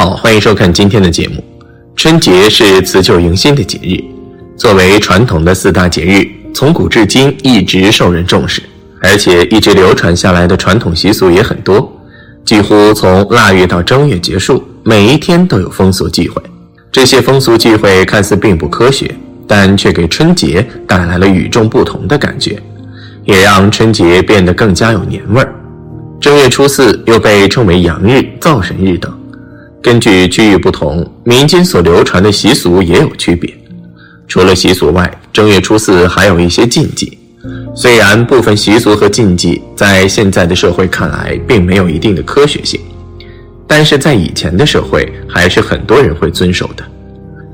好，欢迎收看今天的节目。春节是辞旧迎新的节日，作为传统的四大节日，从古至今一直受人重视，而且一直流传下来的传统习俗也很多。几乎从腊月到正月结束，每一天都有风俗忌讳。这些风俗忌讳看似并不科学，但却给春节带来了与众不同的感觉，也让春节变得更加有年味儿。正月初四又被称为阳日、灶神日等。根据区域不同，民间所流传的习俗也有区别。除了习俗外，正月初四还有一些禁忌。虽然部分习俗和禁忌在现在的社会看来并没有一定的科学性，但是在以前的社会还是很多人会遵守的。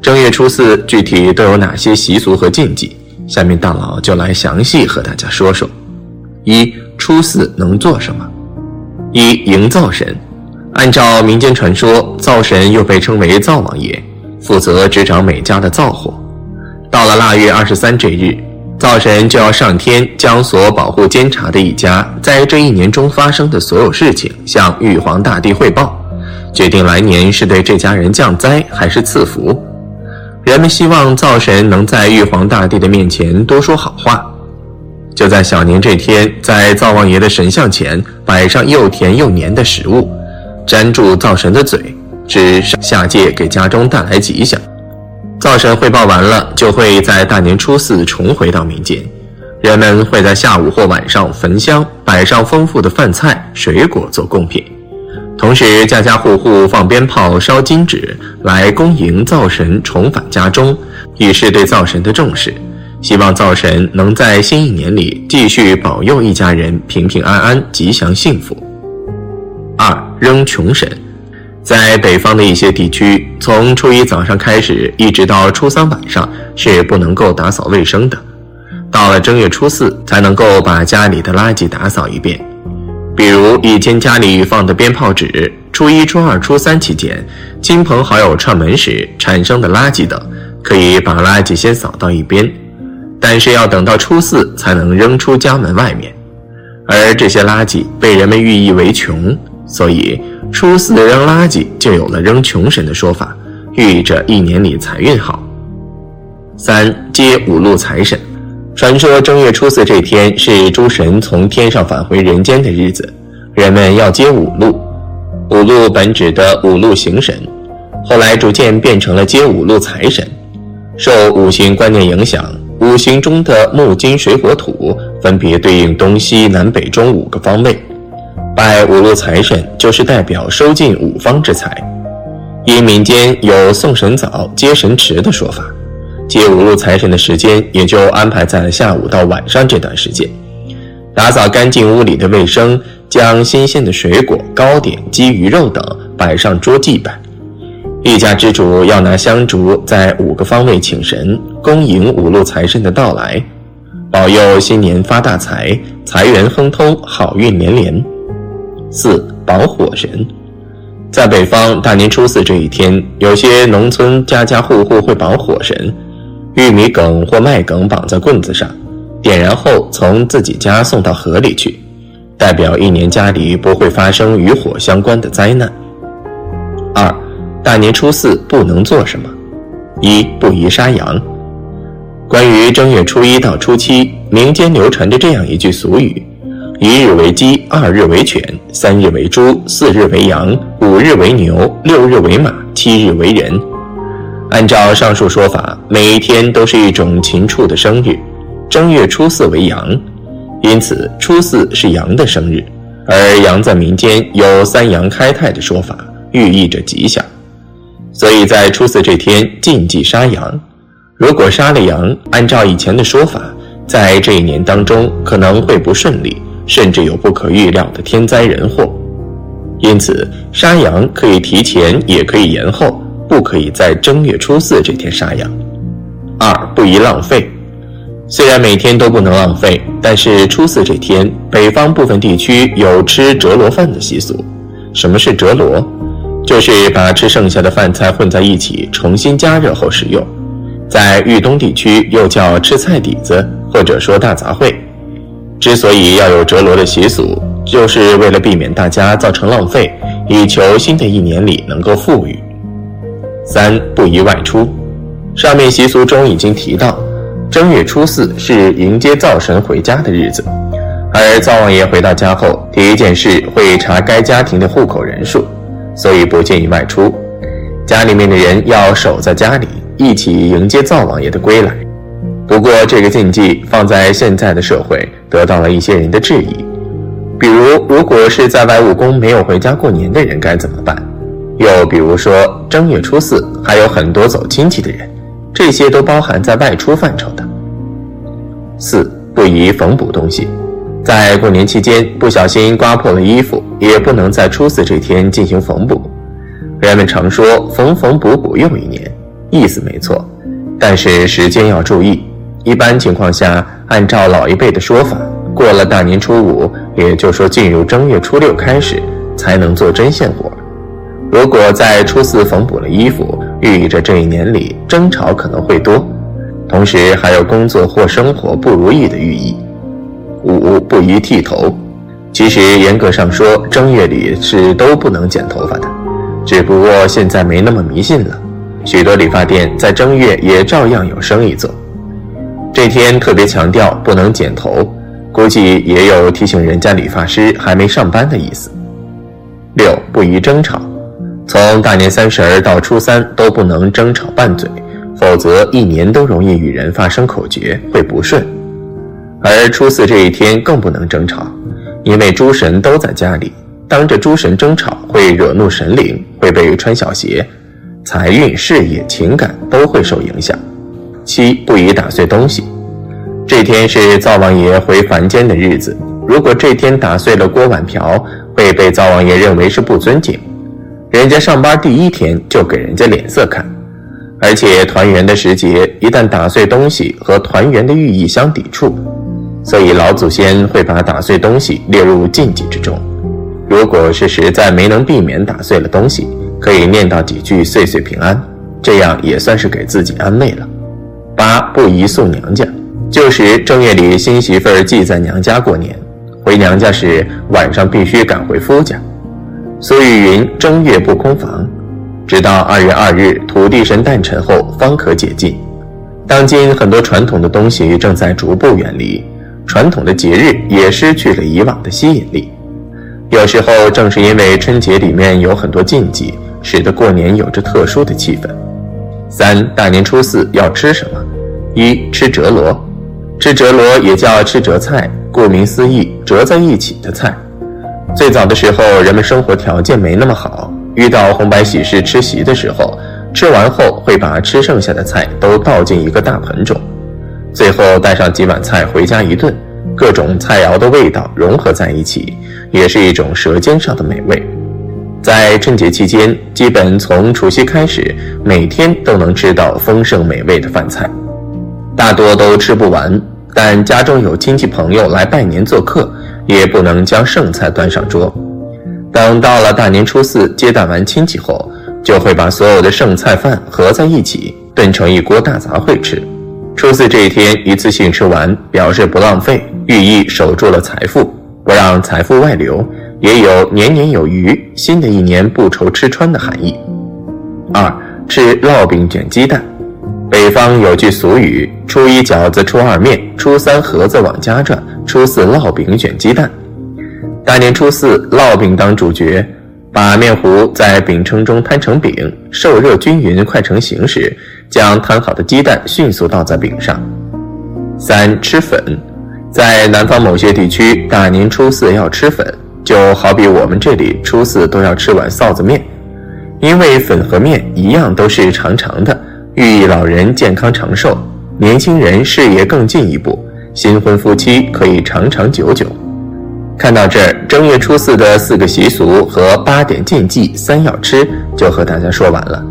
正月初四具体都有哪些习俗和禁忌？下面大佬就来详细和大家说说。一、初四能做什么？一、营造神。按照民间传说，灶神又被称为灶王爷，负责执掌每家的灶火。到了腊月二十三这日，灶神就要上天，将所保护监察的一家在这一年中发生的所有事情向玉皇大帝汇报，决定来年是对这家人降灾还是赐福。人们希望灶神能在玉皇大帝的面前多说好话。就在小年这天，在灶王爷的神像前摆上又甜又黏的食物。粘住灶神的嘴，指下界给家中带来吉祥。灶神汇报完了，就会在大年初四重回到民间。人们会在下午或晚上焚香，摆上丰富的饭菜、水果做贡品，同时家家户户放鞭炮、烧金纸，来恭迎灶神重返家中，以示对灶神的重视。希望灶神能在新一年里继续保佑一家人平平安安、吉祥幸福。扔穷神，在北方的一些地区，从初一早上开始，一直到初三晚上是不能够打扫卫生的。到了正月初四，才能够把家里的垃圾打扫一遍。比如以前家里放的鞭炮纸，初一、初二、初三期间，亲朋好友串门时产生的垃圾等，可以把垃圾先扫到一边，但是要等到初四才能扔出家门外面。而这些垃圾被人们寓意为穷。所以初四扔垃圾就有了扔穷神的说法，寓意着一年里财运好。三接五路财神，传说正月初四这天是诸神从天上返回人间的日子，人们要接五路。五路本指的五路行神，后来逐渐变成了接五路财神。受五行观念影响，五行中的木、金、水、火、土分别对应东西南北中五个方位。拜五路财神，就是代表收进五方之财。因民间有送神早、接神迟的说法，接五路财神的时间也就安排在下午到晚上这段时间。打扫干净屋里的卫生，将新鲜的水果、糕点、鸡、鱼肉等摆上桌祭拜。一家之主要拿香烛在五个方位请神，恭迎五路财神的到来，保佑新年发大财，财源亨通，好运连连。四保火神，在北方大年初四这一天，有些农村家家户户会保火神，玉米梗或麦梗绑在棍子上，点燃后从自己家送到河里去，代表一年家里不会发生与火相关的灾难。二，大年初四不能做什么？一不宜杀羊。关于正月初一到初七，民间流传着这样一句俗语。一日为鸡，二日为犬，三日为猪，四日为羊，五日为牛，六日为马，七日为人。按照上述说法，每一天都是一种禽畜的生日。正月初四为羊，因此初四是羊的生日。而羊在民间有三羊开泰的说法，寓意着吉祥。所以在初四这天禁忌杀羊。如果杀了羊，按照以前的说法，在这一年当中可能会不顺利。甚至有不可预料的天灾人祸，因此杀羊可以提前，也可以延后，不可以在正月初四这天杀羊。二不宜浪费，虽然每天都不能浪费，但是初四这天，北方部分地区有吃折罗饭的习俗。什么是折罗？就是把吃剩下的饭菜混在一起，重新加热后食用。在豫东地区又叫吃菜底子，或者说大杂烩。之所以要有折罗的习俗，就是为了避免大家造成浪费，以求新的一年里能够富裕。三不宜外出。上面习俗中已经提到，正月初四是迎接灶神回家的日子，而灶王爷回到家后，第一件事会查该家庭的户口人数，所以不建议外出。家里面的人要守在家里，一起迎接灶王爷的归来。不过，这个禁忌放在现在的社会，得到了一些人的质疑。比如，如果是在外务工没有回家过年的人该怎么办？又比如说，正月初四还有很多走亲戚的人。这些都包含在外出范畴的。四不宜缝补东西，在过年期间不小心刮破了衣服，也不能在初四这天进行缝补。人们常说缝缝补补又一年，意思没错，但是时间要注意。一般情况下，按照老一辈的说法，过了大年初五，也就说进入正月初六开始，才能做针线活。如果在初四缝补了衣服，寓意着这一年里争吵可能会多，同时还有工作或生活不如意的寓意。五不宜剃头，其实严格上说，正月里是都不能剪头发的，只不过现在没那么迷信了，许多理发店在正月也照样有生意做。这天特别强调不能剪头，估计也有提醒人家理发师还没上班的意思。六不宜争吵。从大年三十儿到初三都不能争吵拌嘴，否则一年都容易与人发生口角，会不顺。而初四这一天更不能争吵，因为诸神都在家里，当着诸神争吵会惹怒神灵，会被穿小鞋，财运、事业、情感都会受影响。七不宜打碎东西，这天是灶王爷回凡间的日子，如果这天打碎了锅碗瓢，会被灶王爷认为是不尊敬。人家上班第一天就给人家脸色看，而且团圆的时节一旦打碎东西和团圆的寓意相抵触，所以老祖先会把打碎东西列入禁忌之中。如果是实在没能避免打碎了东西，可以念叨几句岁岁平安，这样也算是给自己安慰了。八不宜送娘家，旧时正月里新媳妇儿寄在娘家过年，回娘家时晚上必须赶回夫家。俗语云：“正月不空房”，直到二月二日土地神诞辰后方可解禁。当今很多传统的东西正在逐步远离，传统的节日也失去了以往的吸引力。有时候正是因为春节里面有很多禁忌，使得过年有着特殊的气氛。三大年初四要吃什么？一吃折罗，吃折罗也叫吃折菜，顾名思义，折在一起的菜。最早的时候，人们生活条件没那么好，遇到红白喜事吃席的时候，吃完后会把吃剩下的菜都倒进一个大盆中，最后带上几碗菜回家一顿，各种菜肴的味道融合在一起，也是一种舌尖上的美味。在春节期间，基本从除夕开始，每天都能吃到丰盛美味的饭菜，大多都吃不完，但家中有亲戚朋友来拜年做客。也不能将剩菜端上桌，等到了大年初四接待完亲戚后，就会把所有的剩菜饭合在一起炖成一锅大杂烩吃。初四这一天一次性吃完，表示不浪费，寓意守住了财富，不让财富外流，也有年年有余，新的一年不愁吃穿的含义。二吃烙饼卷鸡蛋。北方有句俗语：“初一饺子，初二面，初三盒子往家转，初四烙饼卷鸡蛋。”大年初四，烙饼当主角，把面糊在饼铛中摊成饼，受热均匀，快成型时，将摊好的鸡蛋迅速倒在饼上。三吃粉，在南方某些地区，大年初四要吃粉，就好比我们这里初四都要吃碗臊子面，因为粉和面一样都是长长的。寓意老人健康长寿，年轻人事业更进一步，新婚夫妻可以长长久久。看到这儿，正月初四的四个习俗和八点禁忌三要吃就和大家说完了。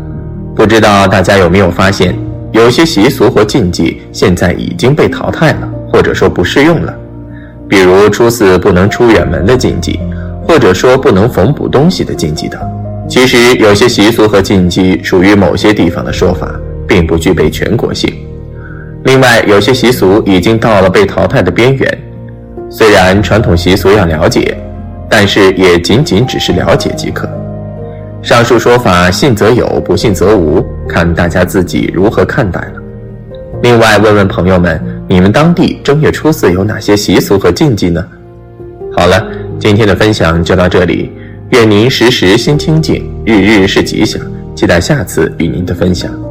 不知道大家有没有发现，有些习俗或禁忌现在已经被淘汰了，或者说不适用了。比如初四不能出远门的禁忌，或者说不能缝补东西的禁忌等。其实有些习俗和禁忌属于某些地方的说法。并不具备全国性。另外，有些习俗已经到了被淘汰的边缘。虽然传统习俗要了解，但是也仅仅只是了解即可。上述说法，信则有，不信则无，看大家自己如何看待了。另外，问问朋友们，你们当地正月初四有哪些习俗和禁忌呢？好了，今天的分享就到这里，愿您时时心清静，日日是吉祥，期待下次与您的分享。